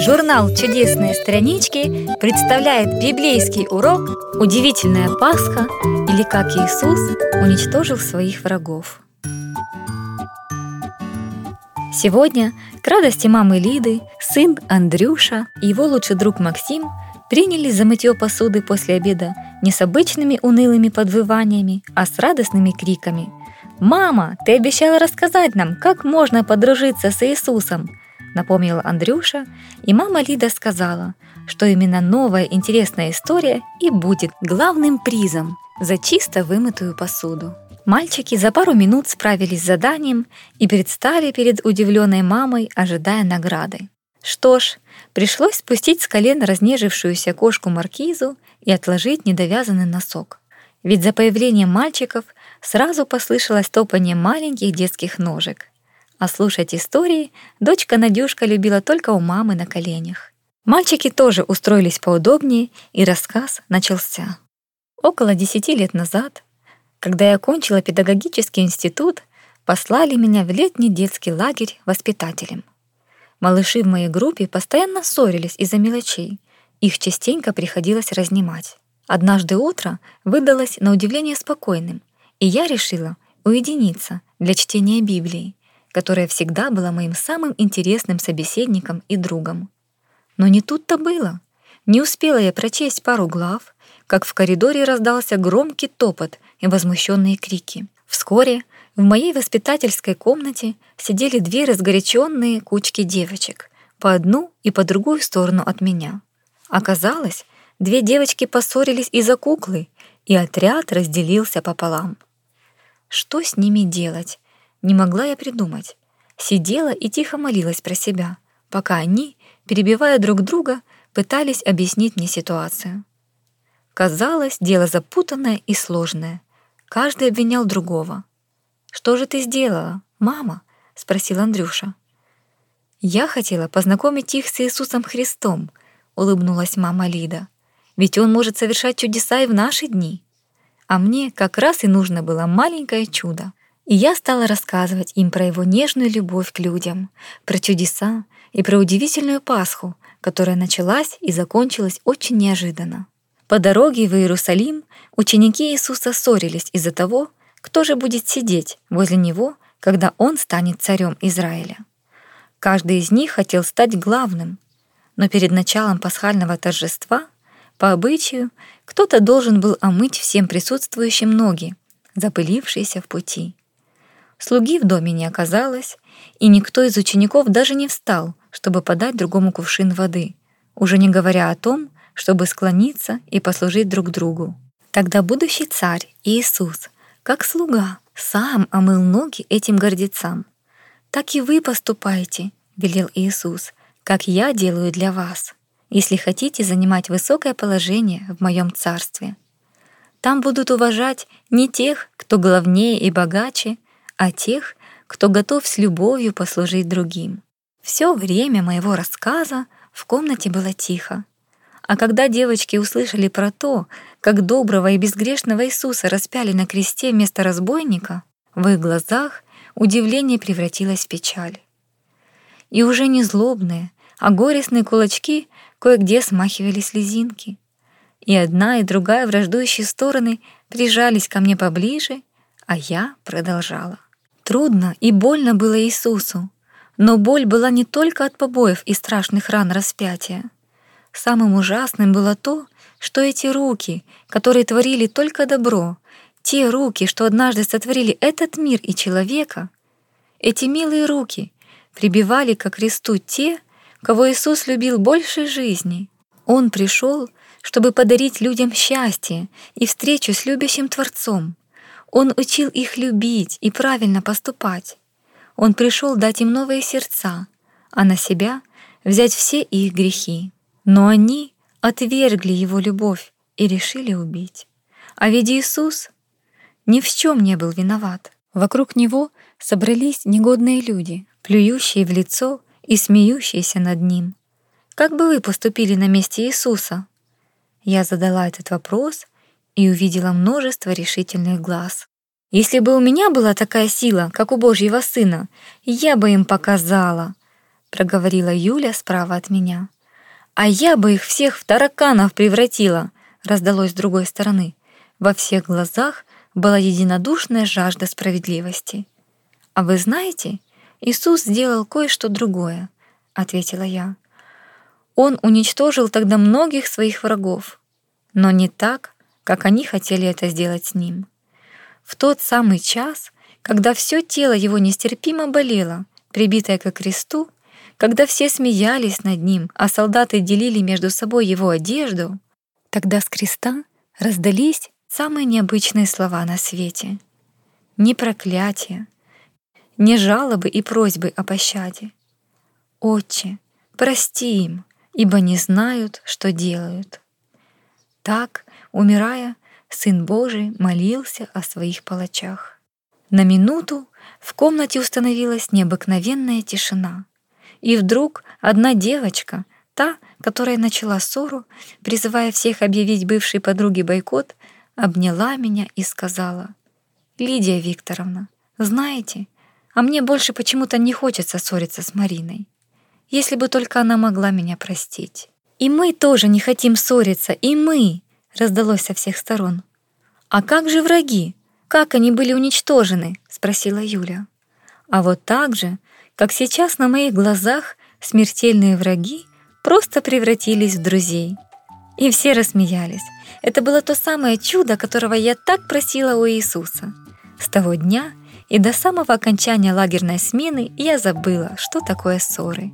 Журнал «Чудесные странички» представляет библейский урок «Удивительная Пасха» или «Как Иисус уничтожил своих врагов». Сегодня, к радости мамы Лиды, сын Андрюша и его лучший друг Максим принялись за мытье посуды после обеда не с обычными унылыми подвываниями, а с радостными криками. «Мама, ты обещала рассказать нам, как можно подружиться с Иисусом!» напомнила Андрюша, и мама Лида сказала, что именно новая интересная история и будет главным призом за чисто вымытую посуду. Мальчики за пару минут справились с заданием и предстали перед удивленной мамой, ожидая награды. Что ж, пришлось спустить с колен разнежившуюся кошку Маркизу и отложить недовязанный носок. Ведь за появлением мальчиков сразу послышалось топание маленьких детских ножек. А слушать истории дочка Надюшка любила только у мамы на коленях. Мальчики тоже устроились поудобнее, и рассказ начался. Около десяти лет назад, когда я окончила педагогический институт, послали меня в летний детский лагерь воспитателем. Малыши в моей группе постоянно ссорились из-за мелочей. Их частенько приходилось разнимать. Однажды утро выдалось на удивление спокойным, и я решила уединиться для чтения Библии которая всегда была моим самым интересным собеседником и другом. Но не тут-то было. Не успела я прочесть пару глав, как в коридоре раздался громкий топот и возмущенные крики. Вскоре в моей воспитательской комнате сидели две разгоряченные кучки девочек, по одну и по другую сторону от меня. Оказалось, две девочки поссорились из-за куклы, и отряд разделился пополам. Что с ними делать? Не могла я придумать. Сидела и тихо молилась про себя, пока они, перебивая друг друга, пытались объяснить мне ситуацию. Казалось, дело запутанное и сложное. Каждый обвинял другого. «Что же ты сделала, мама?» — спросил Андрюша. «Я хотела познакомить их с Иисусом Христом», — улыбнулась мама Лида. «Ведь Он может совершать чудеса и в наши дни. А мне как раз и нужно было маленькое чудо. И я стала рассказывать им про его нежную любовь к людям, про чудеса и про удивительную Пасху, которая началась и закончилась очень неожиданно. По дороге в Иерусалим ученики Иисуса ссорились из-за того, кто же будет сидеть возле него, когда он станет царем Израиля. Каждый из них хотел стать главным, но перед началом пасхального торжества, по обычаю, кто-то должен был омыть всем присутствующим ноги, запылившиеся в пути. Слуги в доме не оказалось, и никто из учеников даже не встал, чтобы подать другому кувшин воды, уже не говоря о том, чтобы склониться и послужить друг другу. Тогда будущий царь Иисус, как слуга, сам омыл ноги этим гордецам. «Так и вы поступайте», — велел Иисус, «как я делаю для вас, если хотите занимать высокое положение в моем царстве. Там будут уважать не тех, кто главнее и богаче, а тех, кто готов с любовью послужить другим. Все время моего рассказа в комнате было тихо. А когда девочки услышали про то, как доброго и безгрешного Иисуса распяли на кресте вместо разбойника, в их глазах удивление превратилось в печаль. И уже не злобные, а горестные кулачки кое-где смахивали слезинки. И одна, и другая враждующие стороны прижались ко мне поближе, а я продолжала. Трудно и больно было Иисусу, но боль была не только от побоев и страшных ран распятия. Самым ужасным было то, что эти руки, которые творили только добро, те руки, что однажды сотворили этот мир и человека, эти милые руки прибивали ко кресту те, кого Иисус любил больше жизни. Он пришел, чтобы подарить людям счастье и встречу с любящим Творцом. Он учил их любить и правильно поступать. Он пришел дать им новые сердца, а на себя взять все их грехи. Но они отвергли его любовь и решили убить. А ведь Иисус ни в чем не был виноват. Вокруг него собрались негодные люди, плюющие в лицо и смеющиеся над ним. Как бы вы поступили на месте Иисуса? Я задала этот вопрос и увидела множество решительных глаз. Если бы у меня была такая сила, как у Божьего Сына, я бы им показала, проговорила Юля справа от меня. А я бы их всех в тараканов превратила, раздалось с другой стороны. Во всех глазах была единодушная жажда справедливости. А вы знаете, Иисус сделал кое-что другое, ответила я. Он уничтожил тогда многих своих врагов, но не так, как они хотели это сделать с ним. В тот самый час, когда все тело его нестерпимо болело, прибитое к кресту, когда все смеялись над ним, а солдаты делили между собой его одежду, тогда с креста раздались самые необычные слова на свете. Не проклятия, не жалобы и просьбы о пощаде. «Отче, прости им, ибо не знают, что делают». Так, умирая, Сын Божий молился о своих палачах. На минуту в комнате установилась необыкновенная тишина. И вдруг одна девочка, та, которая начала ссору, призывая всех объявить бывшей подруге бойкот, обняла меня и сказала, «Лидия Викторовна, знаете, а мне больше почему-то не хочется ссориться с Мариной. Если бы только она могла меня простить». «И мы тоже не хотим ссориться, и мы!» раздалось со всех сторон. «А как же враги? Как они были уничтожены?» — спросила Юля. А вот так же, как сейчас на моих глазах смертельные враги просто превратились в друзей. И все рассмеялись. Это было то самое чудо, которого я так просила у Иисуса. С того дня и до самого окончания лагерной смены я забыла, что такое ссоры.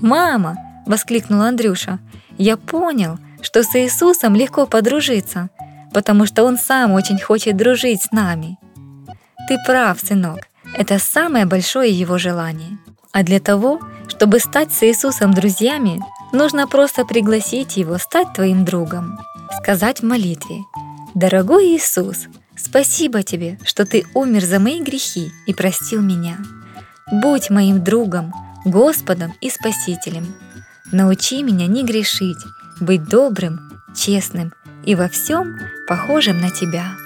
«Мама!» — воскликнул Андрюша. «Я понял, что с Иисусом легко подружиться, потому что Он сам очень хочет дружить с нами. Ты прав, сынок, это самое большое Его желание. А для того, чтобы стать с Иисусом друзьями, нужно просто пригласить Его стать твоим другом. Сказать в молитве «Дорогой Иисус, спасибо Тебе, что Ты умер за мои грехи и простил меня. Будь моим другом, Господом и Спасителем. Научи меня не грешить быть добрым, честным и во всем похожим на тебя.